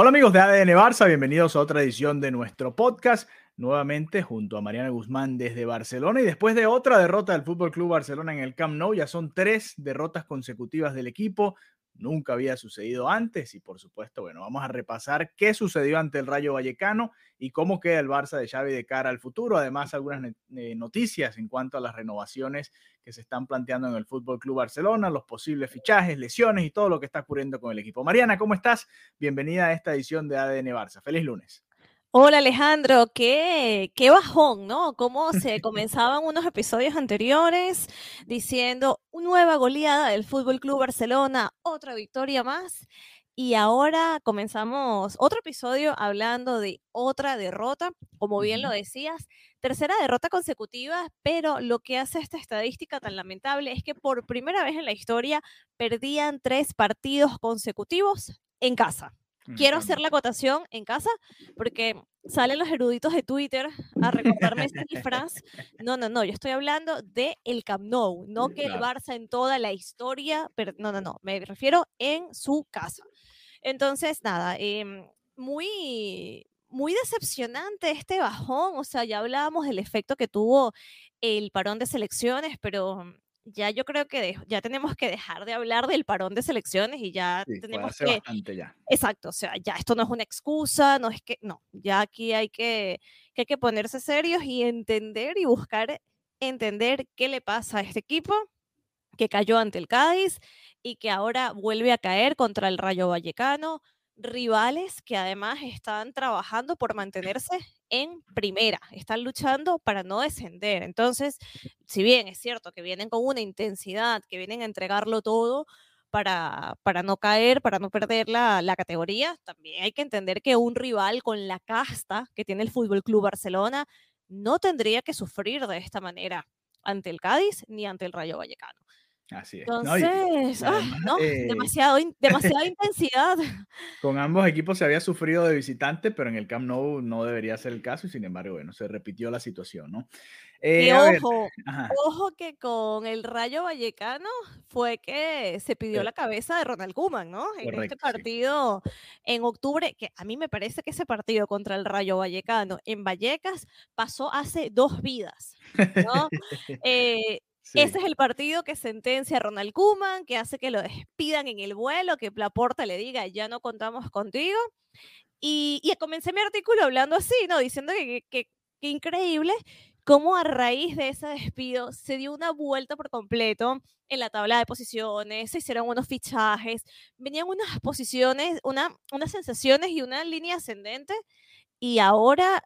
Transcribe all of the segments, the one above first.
Hola amigos de ADN Barça, bienvenidos a otra edición de nuestro podcast, nuevamente junto a Mariana Guzmán desde Barcelona y después de otra derrota del Fútbol Club Barcelona en el Camp Nou, ya son tres derrotas consecutivas del equipo, nunca había sucedido antes y por supuesto, bueno, vamos a repasar qué sucedió ante el Rayo Vallecano y cómo queda el Barça de Xavi de cara al futuro, además algunas eh, noticias en cuanto a las renovaciones que se están planteando en el Fútbol Club Barcelona, los posibles fichajes, lesiones y todo lo que está ocurriendo con el equipo. Mariana, ¿cómo estás? Bienvenida a esta edición de ADN Barça. Feliz lunes. Hola Alejandro, qué, qué bajón, ¿no? Cómo se comenzaban unos episodios anteriores diciendo nueva goleada del Fútbol Club Barcelona, otra victoria más. Y ahora comenzamos otro episodio hablando de otra derrota, como bien lo decías, tercera derrota consecutiva, pero lo que hace esta estadística tan lamentable es que por primera vez en la historia perdían tres partidos consecutivos en casa. Quiero hacer la acotación en casa porque salen los eruditos de Twitter a recordarme cifras. No, no, no, yo estoy hablando de el Camp Nou, no que el Barça en toda la historia, pero no, no, no, me refiero en su casa. Entonces, nada, eh, muy, muy decepcionante este bajón, o sea, ya hablábamos del efecto que tuvo el parón de selecciones, pero ya yo creo que de, ya tenemos que dejar de hablar del parón de selecciones y ya Sí, tenemos que... bastante ya. Exacto, o sea, ya esto no es una excusa, no es que, no, ya aquí hay que, que hay que ponerse serios y entender y buscar entender qué le pasa a este equipo que cayó ante el Cádiz y que ahora vuelve a caer contra el Rayo Vallecano, rivales que además están trabajando por mantenerse en primera, están luchando para no descender. Entonces, si bien es cierto que vienen con una intensidad, que vienen a entregarlo todo para, para no caer, para no perder la, la categoría, también hay que entender que un rival con la casta que tiene el Fútbol Club Barcelona no tendría que sufrir de esta manera ante el Cádiz ni ante el Rayo Vallecano. Así es. No, y- Entonces, ah, además, no, eh, demasiado, in- demasiada intensidad. Con ambos equipos se había sufrido de visitante, pero en el Camp Nou no debería ser el caso y sin embargo, bueno, se repitió la situación, ¿no? Eh, Y ojo, ojo que con el Rayo Vallecano fue que se pidió Eh, la cabeza de Ronald Koeman, ¿no? En este correcto, sí. partido en octubre, que a mí me parece que ese partido contra el Rayo Vallecano en Vallecas pasó hace dos vidas, ¿no? Eh, Sí, Ese es el partido que sentencia a Ronald Koeman, que hace que lo despidan en el vuelo, que Laporta le diga, ya no contamos contigo. Y, y comencé mi artículo hablando así, ¿no? Diciendo que, que, que increíble cómo a raíz de ese despido se dio una vuelta por completo en la tabla de posiciones, se hicieron unos fichajes, venían unas posiciones, una, unas sensaciones y una línea ascendente. Y ahora,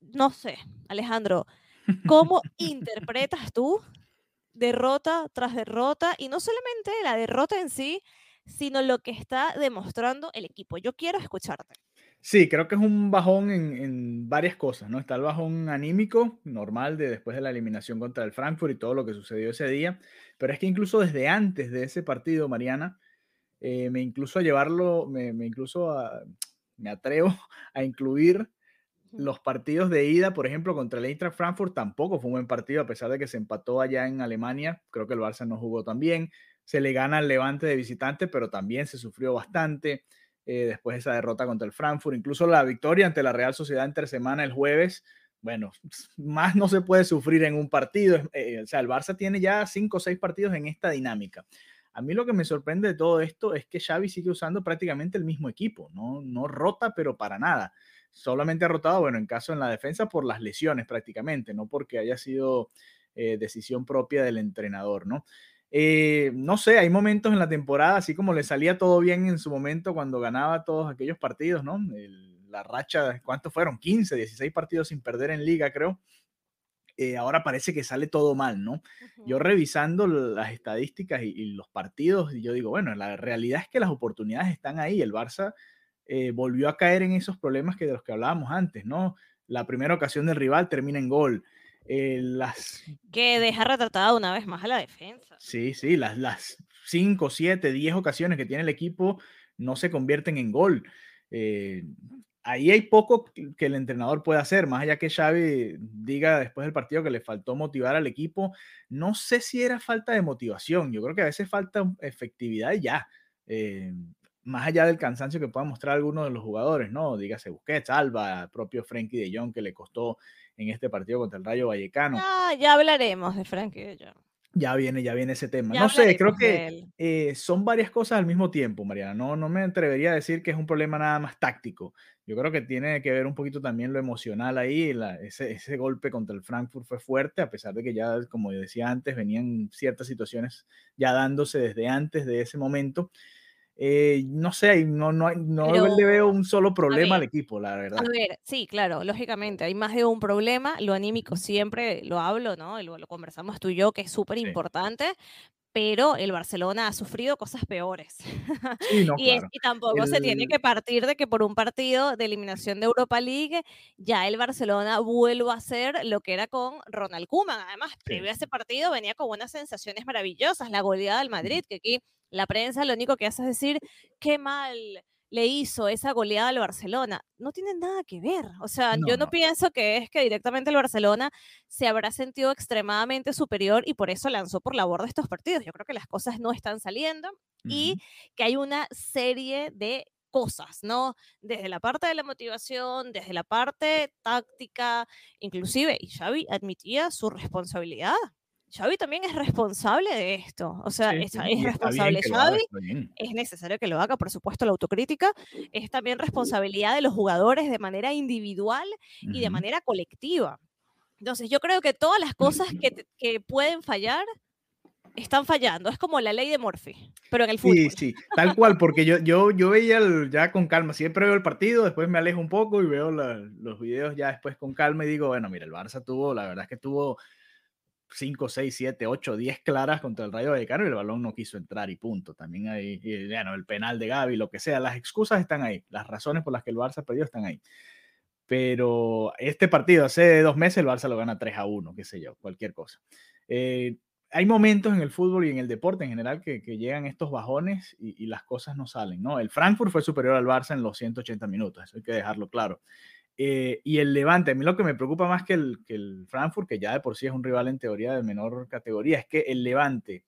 no sé, Alejandro, ¿cómo interpretas tú derrota tras derrota y no solamente la derrota en sí, sino lo que está demostrando el equipo. Yo quiero escucharte. Sí, creo que es un bajón en, en varias cosas, ¿no? Está el bajón anímico normal de después de la eliminación contra el Frankfurt y todo lo que sucedió ese día, pero es que incluso desde antes de ese partido, Mariana, eh, me incluso a llevarlo, me, me incluso a- me atrevo a incluir los partidos de ida, por ejemplo, contra el Eintracht Frankfurt tampoco fue un buen partido, a pesar de que se empató allá en Alemania. Creo que el Barça no jugó tan bien. Se le gana al Levante de visitante, pero también se sufrió bastante eh, después de esa derrota contra el Frankfurt. Incluso la victoria ante la Real Sociedad entre semana el jueves. Bueno, más no se puede sufrir en un partido. Eh, o sea, el Barça tiene ya cinco o seis partidos en esta dinámica. A mí lo que me sorprende de todo esto es que Xavi sigue usando prácticamente el mismo equipo, no, no rota, pero para nada solamente ha rotado, bueno, en caso en la defensa por las lesiones prácticamente, no porque haya sido eh, decisión propia del entrenador, ¿no? Eh, no sé, hay momentos en la temporada, así como le salía todo bien en su momento cuando ganaba todos aquellos partidos, ¿no? El, la racha, ¿cuántos fueron? 15, 16 partidos sin perder en liga, creo. Eh, ahora parece que sale todo mal, ¿no? Yo revisando las estadísticas y, los partidos, yo digo, bueno, la realidad es que las oportunidades están ahí. El Barça eh, volvió a caer en esos problemas que de los que hablábamos antes, ¿no? La primera ocasión del rival termina en gol. Eh, las... Que deja retratada una vez más a la defensa. Sí, sí, las, las 5, 7, 10 ocasiones que tiene el equipo no se convierten en gol ahí hay poco que el entrenador pueda hacer, más allá que Xavi diga después del partido que le faltó motivar al equipo. No sé si era falta de motivación, yo creo que a veces falta efectividad y ya. Eh, más allá del cansancio que pueda mostrar alguno de los jugadores, ¿no? Dígase Busquets, Alba, propio Frenkie de Jong que le costó en este partido contra el Rayo Vallecano. Ah, ya hablaremos de Frenkie de Jong. Ya viene, ya viene ese tema. no sé, creo que eh, son varias cosas al mismo tiempo, Mariana. No, no me atrevería a decir que es un problema nada más táctico. Yo creo que tiene que ver un poquito también lo emocional ahí. ese, ese, golpe contra el Frankfurt fue fuerte, a pesar de que ya, como decía antes, venían ciertas situaciones ya dándose desde antes de ese momento. Eh, no sé, no, no, no le veo un solo problema al equipo, la verdad. A ver, sí, claro, lógicamente, hay más de un problema. Lo anímico siempre lo hablo, ¿no? Lo, lo conversamos tú y yo, que es súper importante, pero el Barcelona ha sufrido cosas peores. y, tampoco se tiene que partir de que por un partido de eliminación de Europa League ya el Barcelona vuelva a ser lo que era con Ronald Koeman. Además, previo a ese partido venía con unas sensaciones maravillosas, la goleada del Madrid, que aquí la prensa lo único que hace es decir, qué mal le hizo esa goleada al Barcelona. No tiene nada que ver. O sea, yo no, pienso que es que directamente el Barcelona se habrá sentido extremadamente superior y por eso lanzó por la borda estos partidos. Yo creo que las cosas no están saliendo y que hay una serie de cosas, ¿no? Desde la parte de la motivación, desde la parte táctica, inclusive, y Xavi admitía su responsabilidad. Xavi también es responsable de esto. O sea, es, responsable Xavi. Es necesario que lo haga, por supuesto, la autocrítica. Es también responsabilidad de los jugadores de manera individual y de manera colectiva. Entonces, yo creo que todas las cosas que, que pueden fallar están fallando. Es como la ley de Murphy, pero en el fútbol. Sí, sí, tal cual, porque yo, yo, yo veía ya con calma, siempre veo el partido, después me alejo un poco y veo los videos ya después con calma y digo, bueno, mira, el Barça tuvo, la verdad es que tuvo 5, 6, 7, 8, 10 claras contra el Rayo Vallecano y el balón no quiso entrar y punto. También hay, bueno, el penal de Gaby, lo que sea, las excusas están ahí, las razones por las que el Barça perdió están ahí. Pero este partido hace dos meses el Barça lo gana 3 a 1, qué sé yo, cualquier cosa. Eh, hay momentos en el fútbol y en el deporte en general que, llegan estos bajones y, y, las cosas no salen, ¿no? El Frankfurt fue superior al Barça en los 180 minutos, eso hay que dejarlo claro. Eh, y el Levante, a mí lo que me preocupa más que el, que el Frankfurt, que ya de por sí es un rival en teoría de menor categoría, es que el Levante,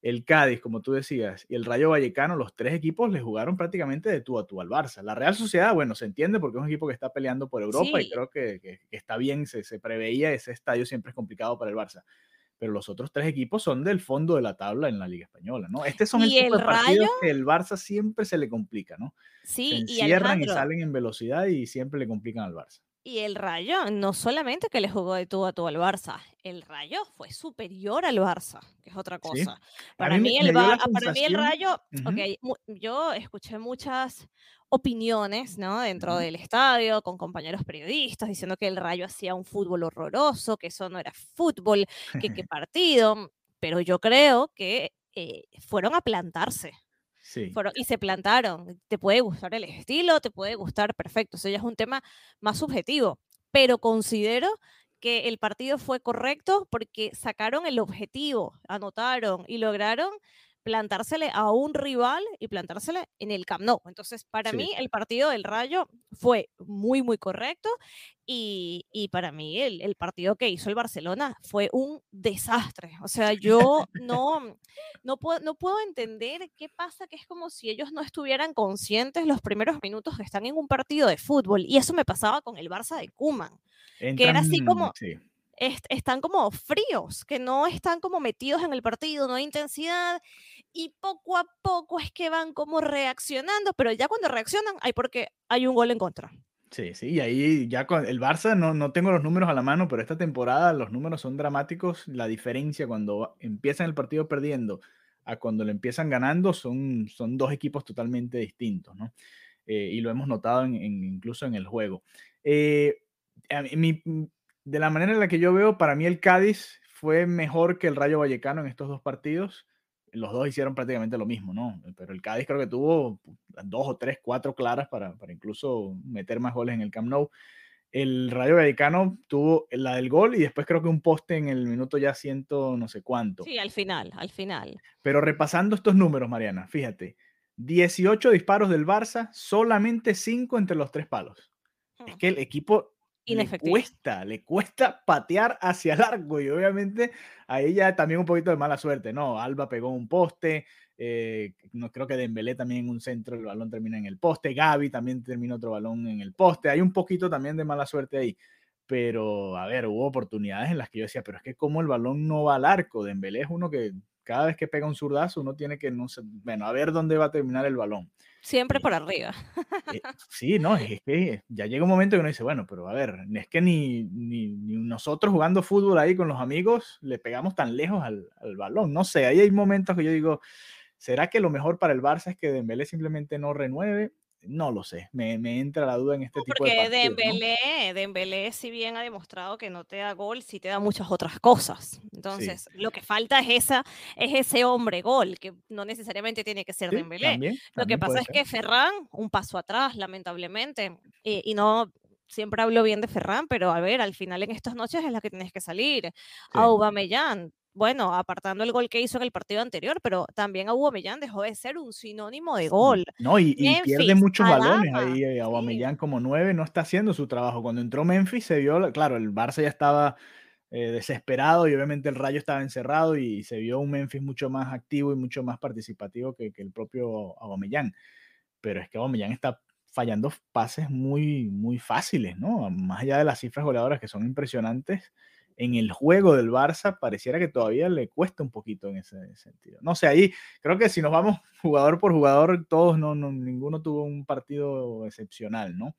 el Cádiz, como tú decías, y el Rayo Vallecano, los tres equipos le jugaron prácticamente de tú a tú al Barça. La Real Sociedad, bueno, se entiende porque es un equipo que está peleando por Europa y creo que, que, está bien, se, se, preveía, ese estadio siempre es complicado para el Barça pero los otros tres equipos son del fondo de la tabla en la Liga Española, ¿no? Este son el tipo de partidos que el Barça siempre se le complica, ¿no? Sí, se encierran y, salen en velocidad y siempre le complican al Barça. Y el Rayo, no solamente que le jugó de todo a todo al Barça, el Rayo fue superior al Barça, que es otra cosa. Para, mí, el, para mí el Rayo, yo escuché muchas opiniones, ¿no? Dentro del estadio, con compañeros periodistas, diciendo que el Rayo hacía un fútbol horroroso, que eso no era fútbol, que qué partido, pero yo creo que eh, fueron a plantarse. Sí. y se plantaron. Te puede gustar el estilo, te puede gustar, perfecto. Eso ya es un tema más subjetivo, pero considero que el partido fue correcto porque sacaron el objetivo, anotaron y lograron plantársele a un rival y plantársele en el Camp Nou. Entonces, para mí, el partido del Rayo fue muy, muy correcto y, y para mí el, el, partido que hizo el Barcelona fue un desastre. O sea, yo no, no, puedo, no puedo entender qué pasa, que es como si ellos no estuvieran conscientes los primeros minutos que están en un partido de fútbol. Y eso me pasaba con el Barça de Kuman, que era así como están como fríos, que no están como metidos en el partido, no hay intensidad y poco a poco es que van como reaccionando, pero ya cuando reaccionan hay porque hay un gol en contra. Sí, sí, y ahí ya con el Barça no, no tengo los números a la mano, pero esta temporada los números son dramáticos. La diferencia cuando empiezan el partido perdiendo a cuando lo empiezan ganando son, son dos equipos totalmente distintos, ¿no? eh, y lo hemos notado en, incluso en el juego. Eh, de la manera en la que yo veo, para mí el Cádiz fue mejor que el Rayo Vallecano en estos dos partidos. Los dos hicieron prácticamente lo mismo, ¿no? Pero el Cádiz creo que tuvo dos o tres, cuatro claras para, para incluso meter más goles en el Camp Nou el Rayo Vallecano tuvo la del gol y después creo que un poste en el minuto ya ciento no sé cuánto. Sí, al final, al final. Pero repasando estos números, Mariana, fíjate, 18 disparos del Barça, solamente 5 entre los tres palos. Es hmm. que el equipo le cuesta, le cuesta patear hacia el arco y obviamente ahí ya también un poquito de mala suerte, ¿no? Alba pegó un poste, eh, no creo que Dembélé también en un centro el balón termina en el poste, Gaby también termina otro balón en el poste, hay un poquito también de mala suerte ahí, pero a ver, hubo oportunidades en las que yo decía, pero es que como el balón no va al arco, Dembélé es uno que cada vez que pega un zurdazo uno tiene que, no sé, bueno, a ver dónde va a terminar el balón. Siempre por arriba. Eh, sí, no, es que ya llega un momento que uno dice, bueno, pero a ver, es que ni, ni, nosotros jugando fútbol ahí con los amigos le pegamos tan lejos al, al balón, no sé, ahí hay momentos que yo digo, ¿Será que lo mejor para el Barça es que Dembélé simplemente no renueve? No lo sé, me, entra la duda en este tipo de partidos. Porque Dembélé, Dembélé, si bien ha demostrado que no te da gol, sí te da muchas otras cosas. Entonces, lo que falta es esa, es ese hombre gol, que no necesariamente tiene que ser Dembélé. lo que pasa es que Ferran, un paso atrás, lamentablemente, y, no siempre hablo bien de Ferran, pero a ver, al final en estas noches es la que tienes que salir. Sí. Aubameyang, bueno, apartando el gol que hizo en el partido anterior, pero también Aubameyang dejó de ser un sinónimo de gol. No, y, pierde muchos balones ahí. Eh, Aubameyang como nueve no está haciendo su trabajo. Cuando entró Memphis se vio, claro, el Barça ya estaba eh, desesperado y obviamente el Rayo estaba encerrado y se vio un Memphis mucho más activo y mucho más participativo que, el propio Aubameyang. Pero es que Aubameyang está fallando pases muy, muy fáciles, ¿no? Más allá de las cifras goleadoras que son impresionantes en el juego del Barça pareciera que todavía le cuesta un poquito en ese sentido. No sé, ahí creo que si nos vamos jugador por jugador, todos no, ninguno tuvo un partido excepcional, ¿no?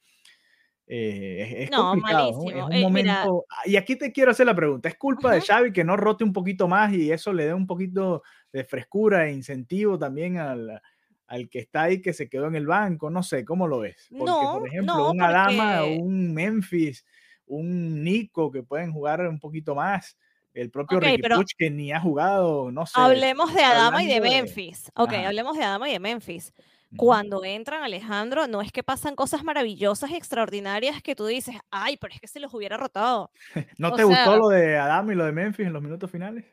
Eh, es, complicado, Es un eh, momento. Ah, y aquí te quiero hacer la pregunta: ¿es culpa de Xavi que no rote un poquito más y eso le dé un poquito de frescura e incentivo también al, al que está ahí que se quedó en el banco? No sé, ¿cómo lo ves? Porque, por ejemplo, un Adama, un Memphis, un Nico que pueden jugar un poquito más. El propio okay, Ricky que ni ha jugado, no sé. Hablemos de Adama y de Memphis. Ok, hablemos de Adama y de Memphis. Cuando entran, Alejandro, no es que pasan cosas maravillosas y extraordinarias que tú dices, ay, pero es que se los hubiera rotado. ¿No te gustó lo de Adama y lo de Memphis en los minutos finales?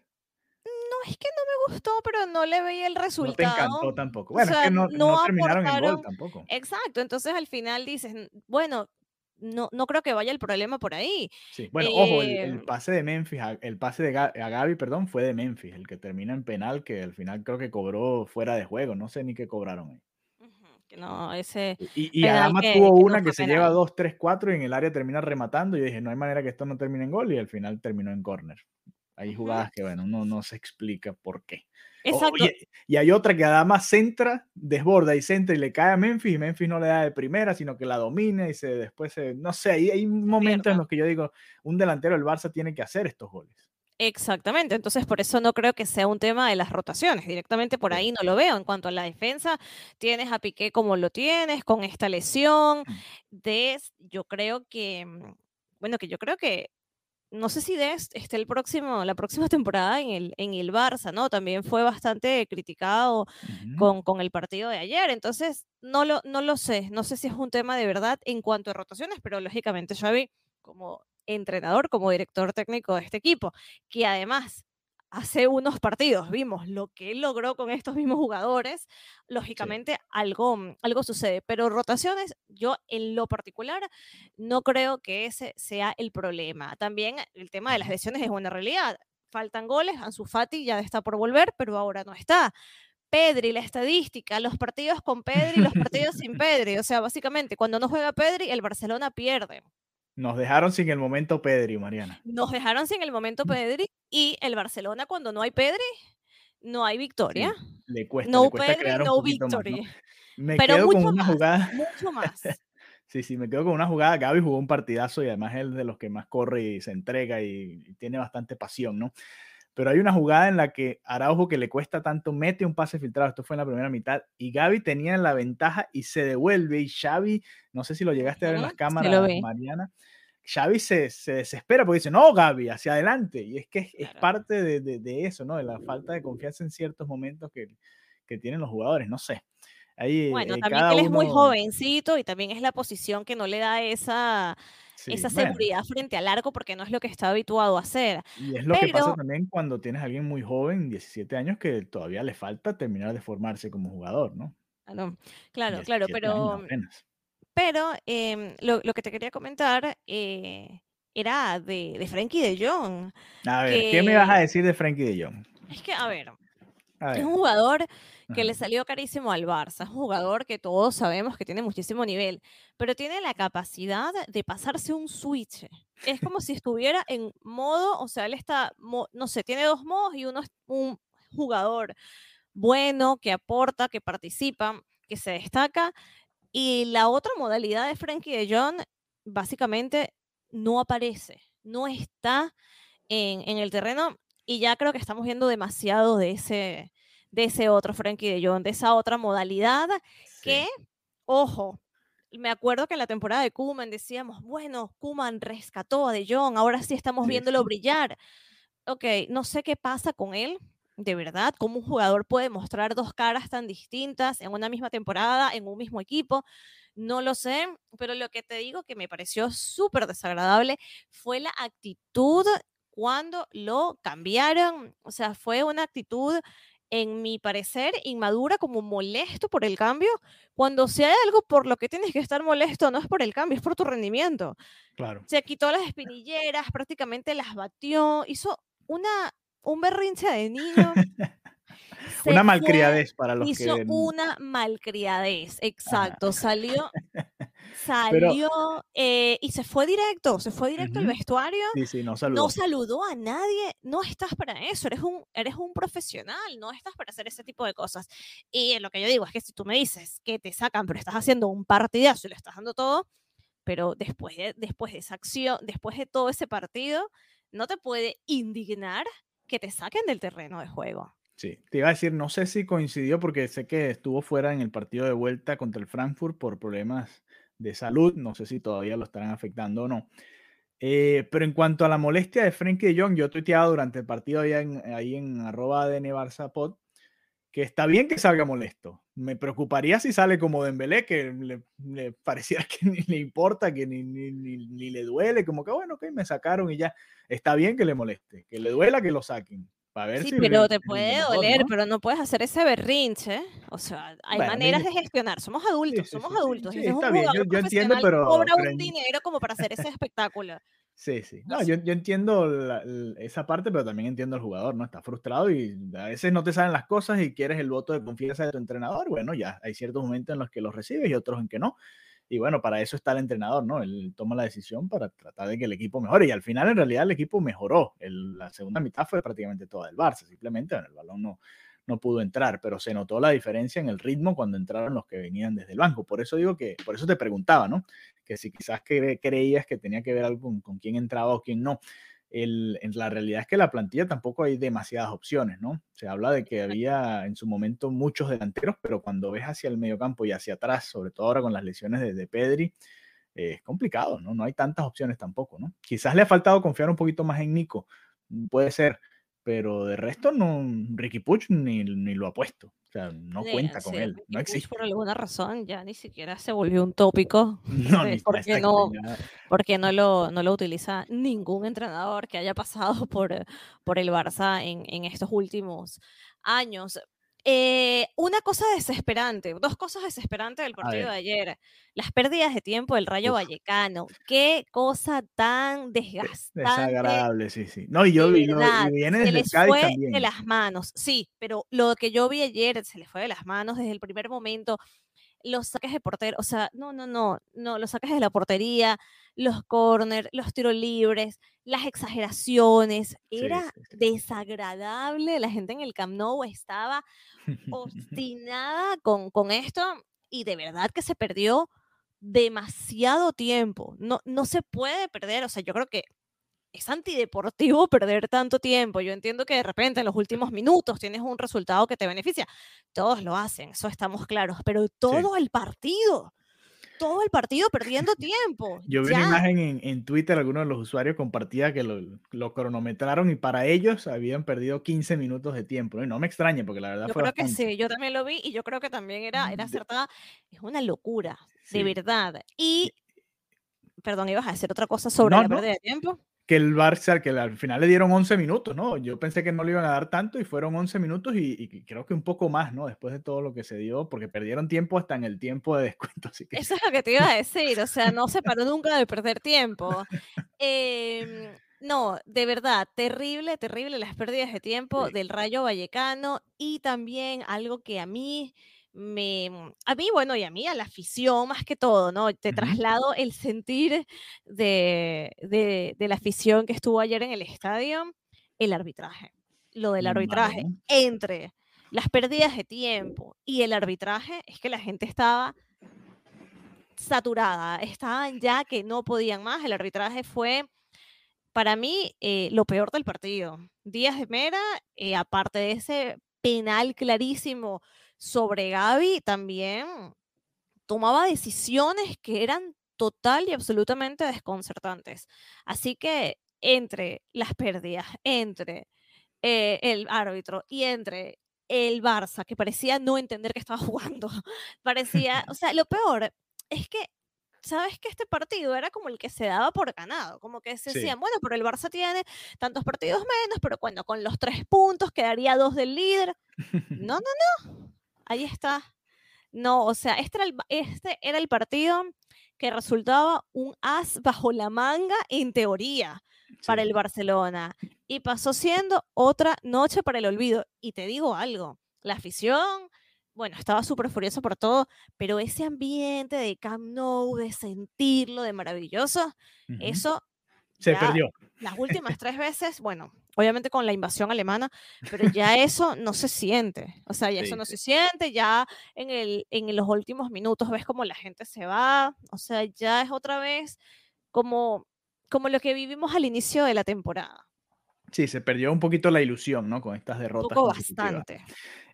No, es que no me gustó, pero no le veía el resultado. No te encantó tampoco. Bueno, es que no, no terminaron en gol tampoco. Exacto, entonces al final dices, bueno, no, no creo que vaya el problema por ahí. Sí, bueno, ojo, el, em pase de Memphis, el pase de a Gaby, perdón, fue de Memphis, el que termina en penal, que al final creo que cobró fuera de juego, no sé ni qué cobraron ahí. No, ese y, además tuvo una que se lleva 2, 3, 4 y en el área termina rematando. Y yo dije, no hay manera que esto no termine en gol y al final terminó en córner. Hay jugadas que, bueno, no, no se explica por qué. Exacto. y hay otra que además centra, desborda y centra y le cae a Memphis y Memphis no le da de primera, sino que la domina y se después, se, no sé, hay, hay momentos en los que yo digo, un delantero del Barça tiene que hacer estos goles. Exactamente, entonces por eso no creo que sea un tema de las rotaciones, directamente por ahí no lo veo. En cuanto a la defensa, tienes a Piqué como lo tienes, con esta lesión, mm. de, yo creo que, mm, bueno, que yo creo que no sé si Dest esté el próximo, la próxima temporada en el, en el Barça, ¿no? También fue bastante criticado con, con, el partido de ayer. Entonces, no lo, no lo sé. No sé si es un tema de verdad en cuanto a rotaciones, pero lógicamente Xavi, como entrenador, como director técnico de este equipo, que además hace unos partidos vimos lo que él logró con estos mismos jugadores, lógicamente algo, mm, algo sucede. Pero rotaciones, yo en lo particular no creo que ese sea el problema. También el tema de las lesiones es una realidad. Faltan goles, Ansu Fati ya está por volver, pero ahora no está. Pedri, la estadística, los partidos con Pedri los partidos sin Pedri. O sea, básicamente, cuando no juega Pedri, el Barcelona pierde. Nos dejaron sin el momento Pedri, Mariana. Nos dejaron sin el momento Pedri y el Barcelona cuando no hay Pedri, no hay victoria. le cuesta, no le cuesta Pedri, crear un no victory. Me Pero quedo con una jugada. Mucho más. sí, sí, me quedo con una jugada. Gaby jugó un partidazo y además es de los que más corre y se entrega y, tiene bastante pasión, ¿no? Pero hay una jugada en la que Araujo, que le cuesta tanto, mete un pase filtrado, esto fue en la primera mitad, y Gaby tenía la ventaja y se devuelve, y Xavi, no sé si lo llegaste a ver en las cámaras, Mariana, Xavi se, se, desespera porque dice, no, Gaby, hacia adelante, y es que es, parte de, de, eso, ¿no? De la falta de confianza en ciertos momentos que, que tienen los jugadores, no sé. Ahí, bueno, eh, también que él es muy jovencito y también es la posición que no le da esa, esa seguridad frente al arco porque no es lo que está habituado a hacer. Y es lo que pasa también cuando tienes a alguien muy joven, 17 años, que todavía le falta terminar de formarse como jugador, ¿no? Claro, claro, claro pero, pero em, lo, lo, que te quería comentar eh, era de, de Frankie de Jong. A ver, ¿qué me vas a decir de Frankie de Jong? Es que, a ver, es un jugador que le salió carísimo al Barça, es un jugador que todos sabemos que tiene muchísimo nivel, pero tiene la capacidad de pasarse un switch. Es como si estuviera en modo, o sea, él está, no sé, tiene dos modos y uno es un jugador bueno, que aporta, que participa, que se destaca, y la otra modalidad de Frankie de John básicamente no aparece, no está en, en el terreno y ya creo que estamos viendo demasiado de ese, de ese otro Frankie de Jong, de esa otra modalidad que, ojo, me acuerdo que en la temporada de Kuman decíamos, bueno, Kuman rescató a De Jong, ahora sí estamos viéndolo brillar. Ok, no sé qué pasa con él, de verdad, cómo un jugador puede mostrar dos caras tan distintas en una misma temporada, en un mismo equipo. No lo sé, pero lo que te digo que me pareció súper desagradable fue la actitud cuando lo cambiaron. O sea, fue una actitud, en mi parecer, inmadura, como molesto por el cambio, cuando si hay algo por lo que tienes que estar molesto, no es por el cambio, es por tu rendimiento. Claro. Se quitó las espinilleras, prácticamente las batió, hizo una, un berrinche de niño. Una malcriadez para los hizo que... Hizo una malcriadez, exacto. Salió Salió eh, y se fue directo, se fue directo al vestuario. Sí, sí, no saludó. No saludó a nadie. No estás para eso, eres un, eres un profesional, no estás para hacer ese tipo de cosas. Y lo que yo digo es que si tú me dices que te sacan, pero estás haciendo un partidazo y le estás dando todo, pero después de, después de esa acción, después de todo ese partido, no te puede indignar que te saquen del terreno de juego. Sí, te iba a decir, no sé si coincidió porque sé que estuvo fuera en el partido de vuelta contra el Frankfurt por problemas de salud. No sé si todavía lo estarán afectando o no. Eh, pero en cuanto a la molestia de Frenkie de Jong, yo he tuiteado durante el partido ahí en, ahí en arroba Pod que está bien que salga molesto. Me preocuparía si sale como Dembélé, que le, le pareciera que ni le importa, que ni, ni, ni, le duele, como que bueno, ok, me sacaron y ya. Está bien que le moleste, que le duela que lo saquen sí, pero te puede doler, pero no puedes hacer ese berrinche. O sea, hay maneras de gestionar. Somos adultos, somos adultos. Sí, está bien, yo, entiendo, pero... Cobra un dinero como para hacer ese espectáculo. Sí, sí. No, yo, yo entiendo esa parte, pero también entiendo al jugador, ¿no? Está frustrado y a veces no te salen las cosas y quieres el voto de confianza de tu entrenador. Bueno, ya hay ciertos momentos en los que los recibes y otros en que no. Y bueno, para eso está el entrenador, ¿no? Él toma la decisión para tratar de que el equipo mejore. Y al final, en realidad, el equipo mejoró. la segunda mitad fue prácticamente toda del Barça. Simplemente el balón no, no pudo entrar, pero se notó la diferencia en el ritmo cuando entraron los que venían desde el banco. Por eso digo que, por eso te preguntaba, ¿no? Que si quizás creías que tenía que ver algo con, con quién entraba o quién no en la realidad es que la plantilla tampoco hay demasiadas opciones, ¿no? Se habla de que había en su momento muchos delanteros, pero cuando ves hacia el mediocampo y hacia atrás, sobre todo ahora con las lesiones de, Pedri, eh, es complicado, ¿no? No hay tantas opciones tampoco, ¿no? Quizás le ha faltado confiar un poquito más en Nico, puede ser, pero de resto no, Ricky Puch ni, ni lo ha puesto. O sea, no cuenta con él, no existe. por alguna razón ya ni siquiera se volvió un tópico. No, porque, no, porque no lo, no lo utiliza ningún entrenador que haya pasado por, por el Barça en, en estos últimos años. Eh, una cosa desesperante, dos cosas desesperantes del partido de ayer. Las pérdidas de tiempo del Rayo Vallecano. Qué cosa tan desgastante. Desagradable, sí, sí. No, y yo vi, viene se les fue de las manos, sí, pero lo que yo vi ayer se les fue de las manos desde el primer momento los saques de portero, o sea, no, no, no, no, los saques de la portería, los corners, los tiros libres, las exageraciones, era desagradable, la gente en el Camp Nou estaba obstinada con, con esto y de verdad que se perdió demasiado tiempo, no, no se puede perder, o sea, yo creo que es antideportivo perder tanto tiempo. Yo entiendo que de repente en los últimos minutos tienes un resultado que te beneficia. Todos lo hacen, eso estamos claros, pero todo el partido, todo el partido perdiendo tiempo. Yo vi una imagen en, en, Twitter, algunos de los usuarios compartía que lo, lo, cronometraron y para ellos habían perdido 15 minutos de tiempo. ¿no? Y no me extraña porque la verdad yo creo que sí, yo también lo vi y yo creo que también era, era acertada. Es una locura, de verdad. Y, perdón, ibas a decir otra cosa sobre la pérdida de tiempo que el Barça, que al final le dieron 11 minutos, ¿no? Yo pensé que no le iban a dar tanto y fueron 11 minutos y, creo que un poco más, ¿no? Después de todo lo que se dio, porque perdieron tiempo hasta en el tiempo de descuento. Así que... Eso es lo que te iba a decir, o sea, no se paró nunca de perder tiempo. Em, no, de verdad, terrible, terrible las pérdidas de tiempo del Rayo Vallecano y también algo que a mí me, mm, a mí, bueno, y a mí, a la afición más que todo, ¿no? Te traslado el sentir de, de, la afición que estuvo ayer en el estadio, el arbitraje. Lo del arbitraje entre las pérdidas de tiempo y el arbitraje es que la gente estaba saturada, estaban ya que no podían más. El arbitraje fue, para mí, eh, lo peor del partido. Díaz de Mera, eh, aparte de ese penal clarísimo sobre Gaby también tomaba decisiones que eran total y absolutamente desconcertantes. Así que entre las pérdidas, entre eh, el árbitro y entre el Barça, que parecía no entender que estaba jugando, parecía, o sea, lo peor es que sabes que este partido era como el que se daba por ganado, como que se decían, bueno, pero el Barça tiene tantos partidos menos, pero bueno, con los tres puntos quedaría dos del líder. No, no, no ahí está. No, o sea, este era el, este era el partido que resultaba un as bajo la manga en teoría para el Barcelona y pasó siendo otra noche para el olvido. Y te digo algo, la afición, bueno, estaba súper furiosa por todo, pero ese ambiente de Camp Nou, de sentirlo, de maravilloso, eso... Se perdió. Las últimas tres veces, bueno, obviamente con la invasión alemana, pero ya eso no se siente, o sea, ya eso no se siente, ya en, el, en los últimos minutos ves como la gente se va, o sea, ya es otra vez como, como lo que vivimos al inicio de la temporada. Sí, se perdió un poquito la ilusión, ¿no? Con estas derrotas. Un poco bastante.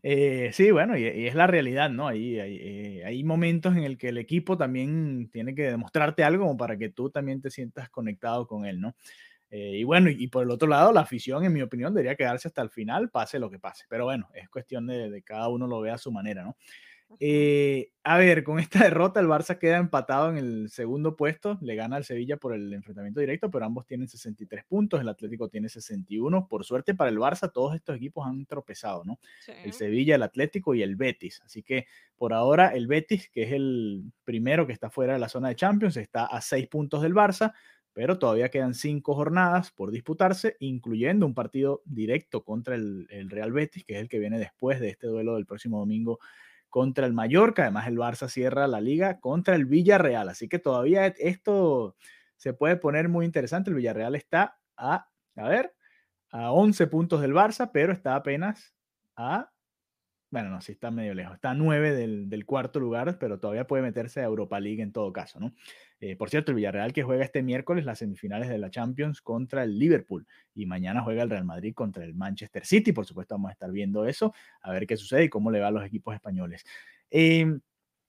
Eh, sí, bueno, y, es la realidad, ¿no? Hay, hay, eh, hay, momentos en el que el equipo también tiene que demostrarte algo para que tú también te sientas conectado con él, ¿no? Eh, y bueno, y, por el otro lado, la afición, en mi opinión, debería quedarse hasta el final, pase lo que pase. Pero bueno, es cuestión de, de cada uno lo vea a su manera, ¿no? Eh, a ver, con esta derrota el Barça queda empatado en el segundo puesto, le gana al Sevilla por el enfrentamiento directo, pero ambos tienen 63 puntos, el Atlético tiene 61. Por suerte para el Barça, todos estos equipos han tropezado, ¿no? El Sevilla, el Atlético y el Betis. Así que por ahora el Betis, que es el primero que está fuera de la zona de Champions, está a 6 puntos del Barça, pero todavía quedan cinco jornadas por disputarse, incluyendo un partido directo contra el, Real Betis, que es el que viene después de este duelo del próximo domingo contra el Mallorca. Además, el Barça cierra la liga contra el Villarreal. Así que todavía esto se puede poner muy interesante. El Villarreal está a, a ver, a 11 puntos del Barça, pero está apenas a bueno, no, sí está medio lejos. Está a 9 del, cuarto lugar, pero todavía puede meterse a Europa League en todo caso, ¿no? Eh, por cierto, el Villarreal que juega este miércoles las semifinales de la Champions contra el Liverpool y mañana juega el Real Madrid contra el Manchester City. Por supuesto, vamos a estar viendo eso, a ver qué sucede y cómo le va a los equipos españoles. Eh,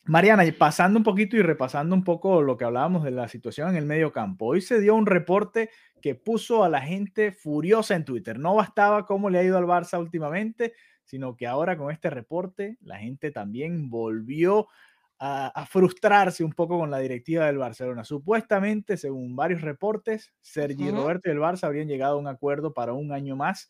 Mariana, pasando un poquito y repasando un poco lo que hablábamos de la situación en el medio campo. Hoy se dio un reporte que puso a la gente furiosa en Twitter. No bastaba cómo le ha ido al Barça últimamente, sino que ahora con este reporte la gente también volvió a, frustrarse un poco con la directiva del Barcelona. Supuestamente, según varios reportes, Sergi Roberto y el Barça habrían llegado a un acuerdo para un año más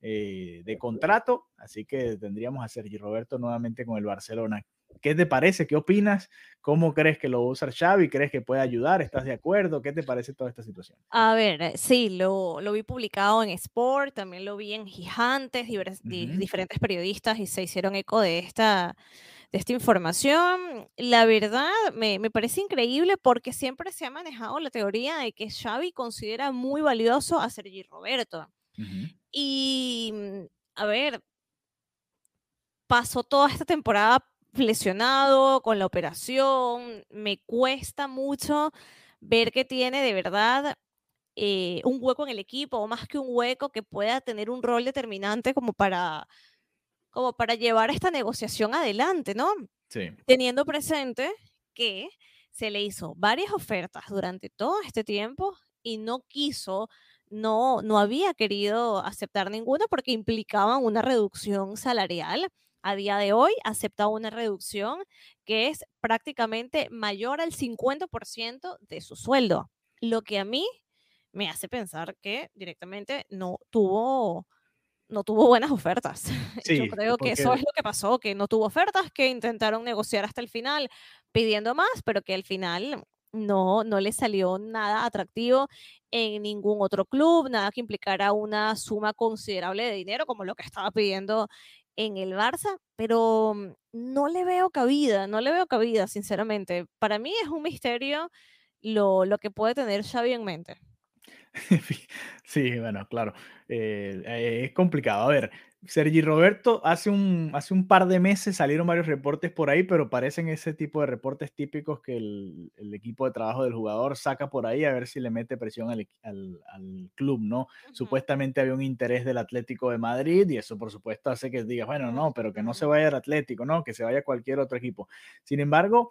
eh, de contrato, así que tendríamos a Sergi Roberto nuevamente con el Barcelona. ¿Qué te parece? ¿Qué opinas? ¿Cómo crees que lo va a usar Xavi? ¿Crees que puede ayudar? ¿Estás de acuerdo? ¿Qué te parece toda esta situación? A ver, eh, sí, lo, lo vi publicado en Sport, también lo vi en Gigantes, diferentes periodistas y se hicieron eco de esta, de esta información. La verdad, me, me, parece increíble porque siempre se ha manejado la teoría de que Xavi considera muy valioso a Sergi Roberto. Y, mm, a ver, pasó toda esta temporada lesionado con la operación, me cuesta mucho ver que tiene de verdad eh, un hueco en el equipo, o más que un hueco, que pueda tener un rol determinante como para, como para llevar esta negociación adelante, ¿no? Sí. Teniendo presente que se le hizo varias ofertas durante todo este tiempo y no quiso, no, no había querido aceptar ninguna porque implicaban una reducción salarial. A día de hoy acepta una reducción que es prácticamente mayor al 50% de su sueldo, lo que a mí me hace pensar que directamente no tuvo, no tuvo buenas ofertas. Yo creo que eso es lo que pasó, que no tuvo ofertas, que intentaron negociar hasta el final pidiendo más, pero que al final no, no le salió nada atractivo en ningún otro club, nada que implicara una suma considerable de dinero como lo que estaba pidiendo en el Barça, pero no le veo cabida, no le veo cabida, sinceramente. Para mí es un misterio lo, lo que puede tener Xavi en mente. Sí, bueno, claro. Eh, eh, es complicado. A ver, Sergi Roberto, hace un, hace un par de meses salieron varios reportes por ahí, pero parecen ese tipo de reportes típicos que el, equipo de trabajo del jugador saca por ahí a ver si le mete presión al, club, ¿no? Supuestamente había un interés del Atlético de Madrid y eso por supuesto hace que digas, bueno, no, pero que no se vaya al Atlético, ¿no? Que se vaya a cualquier otro equipo. Sin embargo,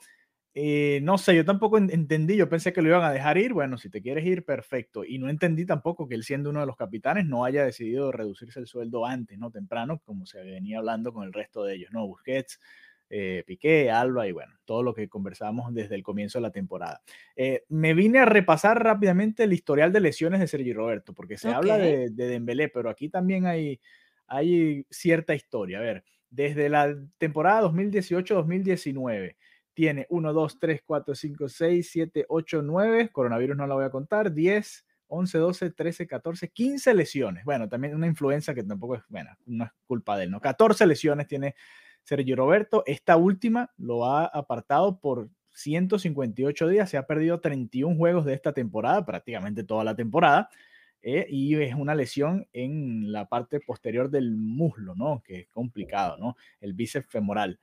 eh, no sé, yo tampoco entendí, yo pensé que lo iban a dejar ir, bueno, si te quieres ir, perfecto. Y no entendí tampoco que él siendo uno de los capitanes no haya decidido reducirse el sueldo antes, ¿no? Temprano, como se venía hablando con el resto de ellos, ¿no? Busquets, eh, Piqué, Alba y bueno, todo lo que conversamos desde el comienzo de la temporada. Eh, me vine a repasar rápidamente el historial de lesiones de Sergi Roberto, porque se habla de, de Dembélé, pero aquí también hay, hay cierta historia. A ver, desde la temporada 2018-2019 tiene 1, 2, 3, 4, 5, 6, 7, 8, 9, coronavirus no la voy a contar, 10, 11, 12, 13, 14, 15 lesiones. Bueno, también una influencia que tampoco es, bueno, no es culpa de él, ¿no? 14 lesiones tiene Sergio Roberto. Esta última lo ha apartado por 158 días, se ha perdido 31 juegos de esta temporada, prácticamente toda la temporada. Eh, y es una lesión en la parte posterior del muslo, ¿no? Que es complicado, ¿no? El bíceps femoral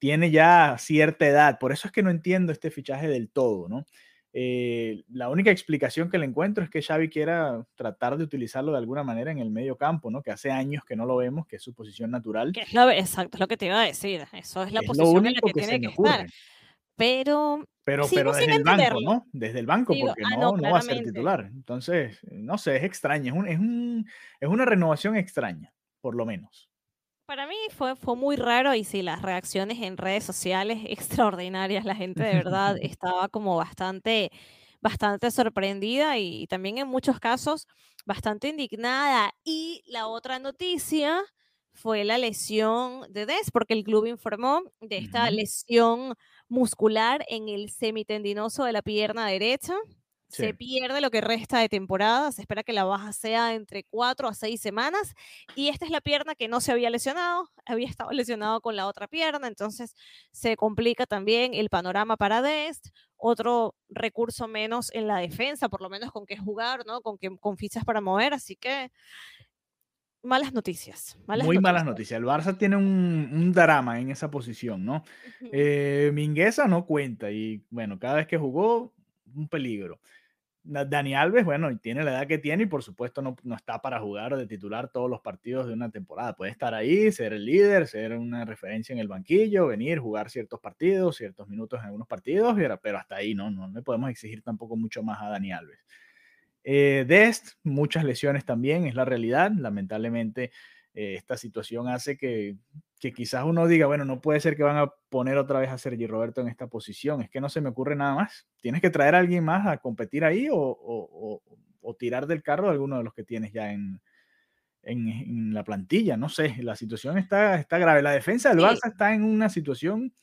tiene ya cierta edad, por eso es que no entiendo este fichaje del todo, ¿no? Eh, la única explicación que le encuentro es que Xavi quiera tratar de utilizarlo de alguna manera en el medio campo, ¿no? Que hace años que no lo vemos, que es su posición natural. Que es lo, exacto, es lo que te iba a decir. Eso es la posición en la que, tiene que estar. Pero, pero, pero desde el banco, ¿no? Desde el banco, porque ah, no, no, va a ser titular. Entonces, no sé, es extraño, es, un, es, un, es una renovación extraña, por lo menos. Para mí fue, fue muy raro y sí, las reacciones en redes sociales extraordinarias. La gente de verdad estaba como bastante, bastante sorprendida y, también en muchos casos bastante indignada. Y la otra noticia fue la lesión de Des, porque el club informó de esta lesión muscular en el semitendinoso de la pierna derecha se pierde lo que resta de temporada, se espera que la baja sea entre cuatro a seis semanas y esta es la pierna que no se había lesionado, había estado lesionado con la otra pierna, entonces se complica también el panorama para Dest, otro recurso menos en la defensa, por lo menos con qué jugar, ¿no? Con, que, con fichas para mover, así que malas noticias. Muy malas noticias. El Barça tiene un, drama en esa posición, ¿no? Eh, Mingueza no cuenta y bueno, cada vez que jugó, un peligro. Dani Alves, bueno, tiene la edad que tiene y por supuesto no, no, está para jugar de titular todos los partidos de una temporada. Puede estar ahí, ser el líder, ser una referencia en el banquillo, venir, jugar ciertos partidos, ciertos minutos en algunos partidos, pero hasta ahí no, no le podemos exigir tampoco mucho más a Dani Alves. Eh, Dest, muchas lesiones también, es la realidad. Lamentablemente, eh, esta situación hace que que quizás uno diga, bueno, no puede ser que van a poner otra vez a Sergi Roberto en esta posición, es que no se me ocurre nada más. Tienes que traer a alguien más a competir ahí o, tirar del carro a alguno de los que tienes ya en, en, la plantilla, no sé, la situación está, está grave. La defensa del Barça está en una situación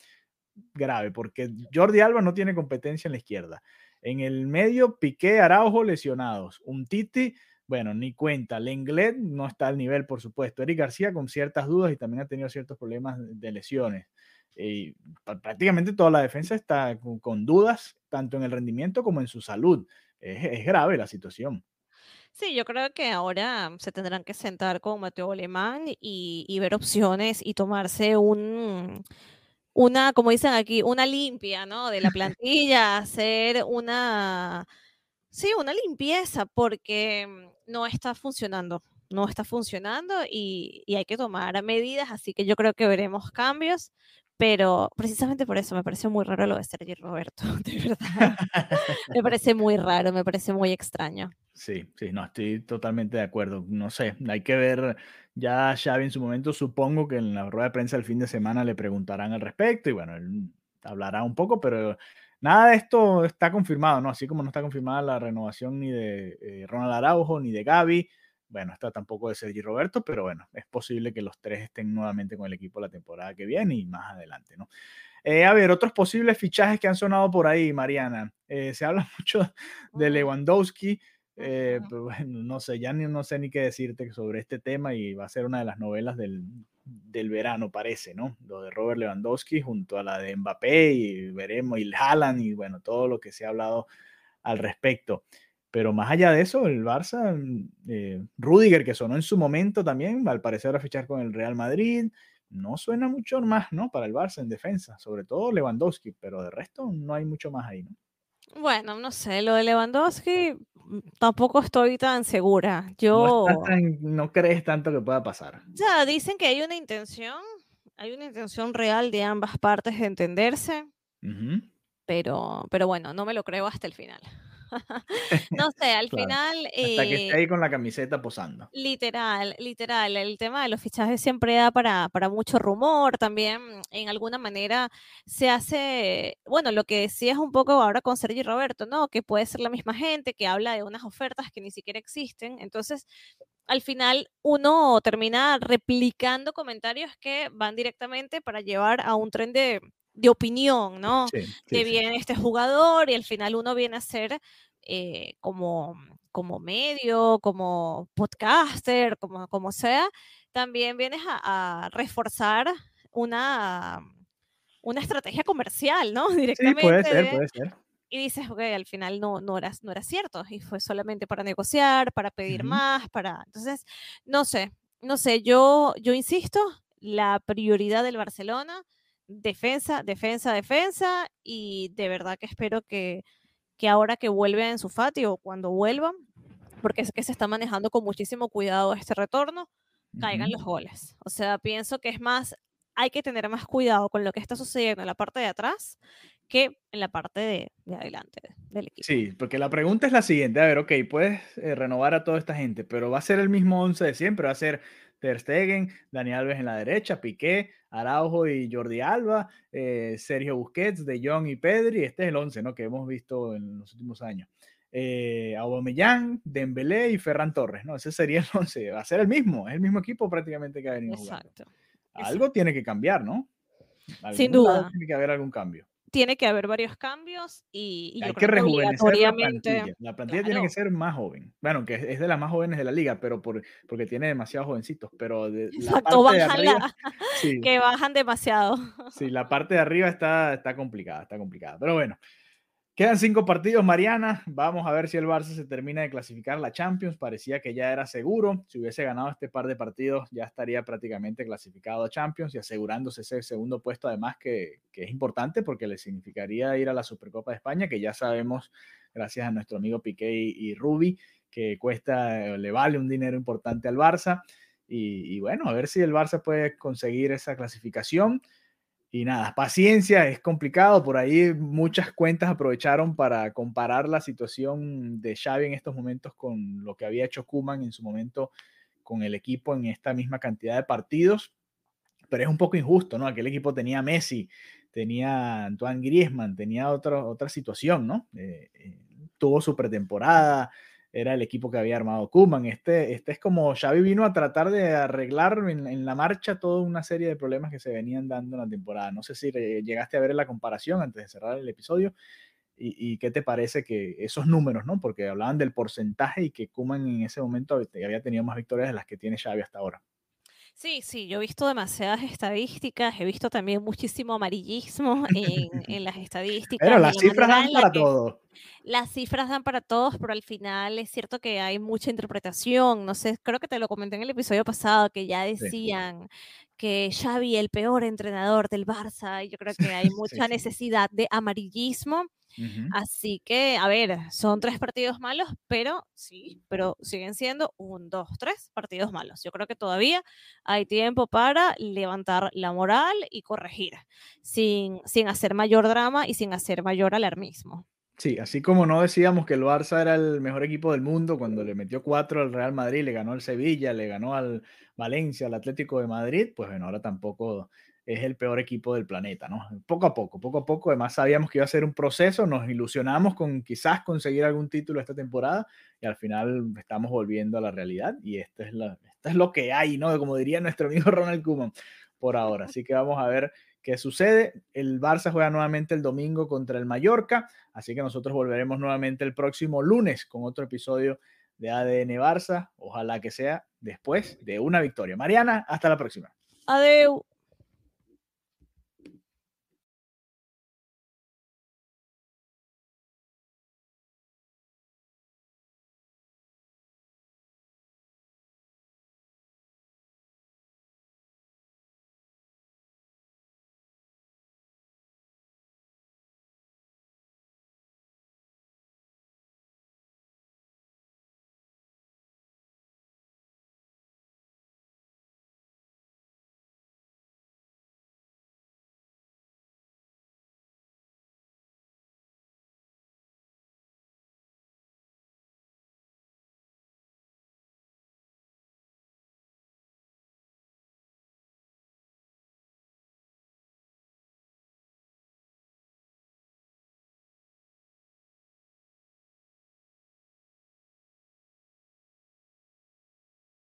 grave porque Jordi Alba no tiene competencia en la izquierda. En el medio, Piqué, Araujo lesionados. Un Titi bueno, ni cuenta. Lenglet no está al nivel, por supuesto. Eric García con ciertas dudas y también ha tenido ciertos problemas de lesiones. Y prácticamente toda la defensa está con, dudas, tanto en el rendimiento como en su salud. Es, grave la situación. Sí, yo creo que ahora se tendrán que sentar con Mateo Alemán y, y ver opciones y tomarse un, una, como dicen aquí, una limpia, ¿no? De la plantilla, hacer una Sí, una limpieza porque mm, no está funcionando, no está funcionando y, y hay que tomar medidas, así que yo creo que veremos cambios, pero precisamente por eso me parece muy raro lo de Sergio Roberto, de verdad. me parece muy raro, me parece muy extraño. Sí, sí, no, estoy totalmente de acuerdo. No sé, hay que ver ya Xavi en su momento, supongo que en la rueda de prensa el fin de semana le preguntarán al respecto y bueno, él hablará un poco, pero nada de esto está confirmado, ¿no? Así como no está confirmada la renovación ni de eh, Ronald Araujo ni de Gaby, bueno, está tampoco de Sergi Roberto, pero bueno, es posible que los tres estén nuevamente con el equipo la temporada que viene y más adelante, ¿no? Eh, a ver, otros posibles fichajes que han sonado por ahí, Mariana. Eh, se habla mucho de Lewandowski. Pero bueno, no sé, ya ni, no sé ni qué decirte sobre este tema y va a ser una de las novelas del, del verano, parece, ¿no? Lo de Robert Lewandowski junto a la de Mbappé y veremos, y Haaland y bueno, todo lo que se ha hablado al respecto. Pero más allá de eso, el Barça, mm, eh, Rudiger, que sonó en su momento también, al parecer a fichar con el Real Madrid, no suena mucho más, ¿no? Para el Barça en defensa, sobre todo Lewandowski, pero de resto no hay mucho más ahí, ¿no? Bueno, no sé, lo de Lewandowski mm, tampoco estoy tan segura. Yo... No, crees tanto que pueda pasar. Ya, dicen que hay una intención, hay una intención real de ambas partes de entenderse, pero, pero bueno, no me lo creo hasta el final. no sé, al final... Hasta que esté eh ahí con la camiseta posando. Literal, literal. El tema de los fichajes siempre da para, para mucho rumor. También, en alguna manera, se hace, bueno, lo que decías un poco ahora con Sergi Roberto, ¿no? Que puede ser la misma gente que habla de unas ofertas que ni siquiera existen. Entonces, al final uno termina replicando comentarios que van directamente para llevar a un tren de, de opinión, ¿no? que viene este jugador y al final uno viene a ser eh, como, como medio, como podcaster, como, como sea, también vienes a, reforzar una, una estrategia comercial, ¿no? Directamente. Sí, puede ser, puede ser. Y dices, ok, al final no, no, era, no era cierto y fue solamente para negociar, para pedir más, para... Entonces, no sé, no sé, yo, yo insisto, la prioridad del Barcelona defensa, defensa, defensa y de verdad que espero que, que ahora que vuelve en su o cuando vuelvan, porque es que se está manejando con muchísimo cuidado este retorno, caigan los goles. O sea, pienso que es más, hay que tener más cuidado con lo que está sucediendo en la parte de atrás que en la parte de, adelante del equipo. Sí, porque la pregunta es la siguiente, a ver, ok, puedes eh, renovar a toda esta gente, pero va a ser el mismo 11 de siempre, va a ser Ter Stegen, Dani Alves en la derecha, Piqué, Araujo y Jordi Alba, eh, Sergio Busquets, De Jong y Pedri. Este es el 11 ¿no? que hemos visto en los últimos años. Eh, Aubameyang, Dembélé y Ferran Torres. ¿no? Ese sería el 11. Va a ser el mismo, es el mismo equipo prácticamente que ha venido Exacto. Algo tiene que cambiar, ¿no? Sin duda. Tiene que haber algún cambio tiene que haber varios cambios y, hay que rejuvenecer la plantilla. La plantilla tiene que ser más joven. Bueno, que es de las más jóvenes de la liga, pero por, porque tiene demasiados jovencitos. Pero de, la parte de arriba, que bajan demasiado. Sí, la parte de arriba está, está complicada, está complicada. Pero bueno, Quedan cinco partidos, Mariana. Vamos a ver si el Barça se termina de clasificar la Champions. Parecía que ya era seguro. Si hubiese ganado este par de partidos, ya estaría prácticamente clasificado a Champions y asegurándose ese segundo puesto, además que, es importante porque le significaría ir a la Supercopa de España, que ya sabemos, gracias a nuestro amigo Piqué y, Rubi, que cuesta, le vale un dinero importante al Barça. Y, y bueno, a ver si el Barça puede conseguir esa clasificación. Y nada, paciencia, es complicado. Por ahí muchas cuentas aprovecharon para comparar la situación de Xavi en estos momentos con lo que había hecho Kuman en su momento con el equipo en esta misma cantidad de partidos. Pero es un poco injusto, ¿no? Aquel equipo tenía Messi, tenía Antoine Griezmann, tenía otra, otra situación, ¿no? Eh, eh, tuvo su pretemporada, era el equipo que había armado Kuman. Este, este es como Xavi vino a tratar de arreglar en, la marcha toda una serie de problemas que se venían dando en la temporada. No sé si llegaste a ver la comparación antes de cerrar el episodio. Y, qué te parece que esos números, ¿no? Porque hablaban del porcentaje y que Kuman en ese momento había tenido más victorias de las que tiene Xavi hasta ahora. Sí, sí, yo he visto demasiadas estadísticas, he visto también muchísimo amarillismo en, en las estadísticas. Pero las cifras dan para todos. Las cifras dan para todos, pero al final es cierto que hay mucha interpretación. No sé, creo que te lo comenté en el episodio pasado, que ya decían que Xavi, el peor entrenador del Barça, y yo creo que hay mucha sí. necesidad de amarillismo. Así que, a ver, son tres partidos malos, pero sí, pero siguen siendo un, dos, tres partidos malos. Yo creo que todavía hay tiempo para levantar la moral y corregir, sin, sin hacer mayor drama y sin hacer mayor alarmismo. Sí, así como no decíamos que el Barça era el mejor equipo del mundo cuando le metió cuatro al Real Madrid, le ganó al Sevilla, le ganó al Valencia, al Atlético de Madrid, pues bueno, ahora tampoco es el peor equipo del planeta, ¿no? Poco a poco, poco a poco, además sabíamos que iba a ser un proceso, nos ilusionamos con quizás conseguir algún título esta temporada y al final estamos volviendo a la realidad y esto es, la, esto es lo que hay, ¿no? Como diría nuestro amigo Ronald Koeman por ahora. Así que vamos a ver qué sucede. El Barça juega nuevamente el domingo contra el Mallorca, así que nosotros volveremos nuevamente el próximo lunes con otro episodio de ADN Barça. Ojalá que sea después de una victoria. Mariana, hasta la próxima. Adeu.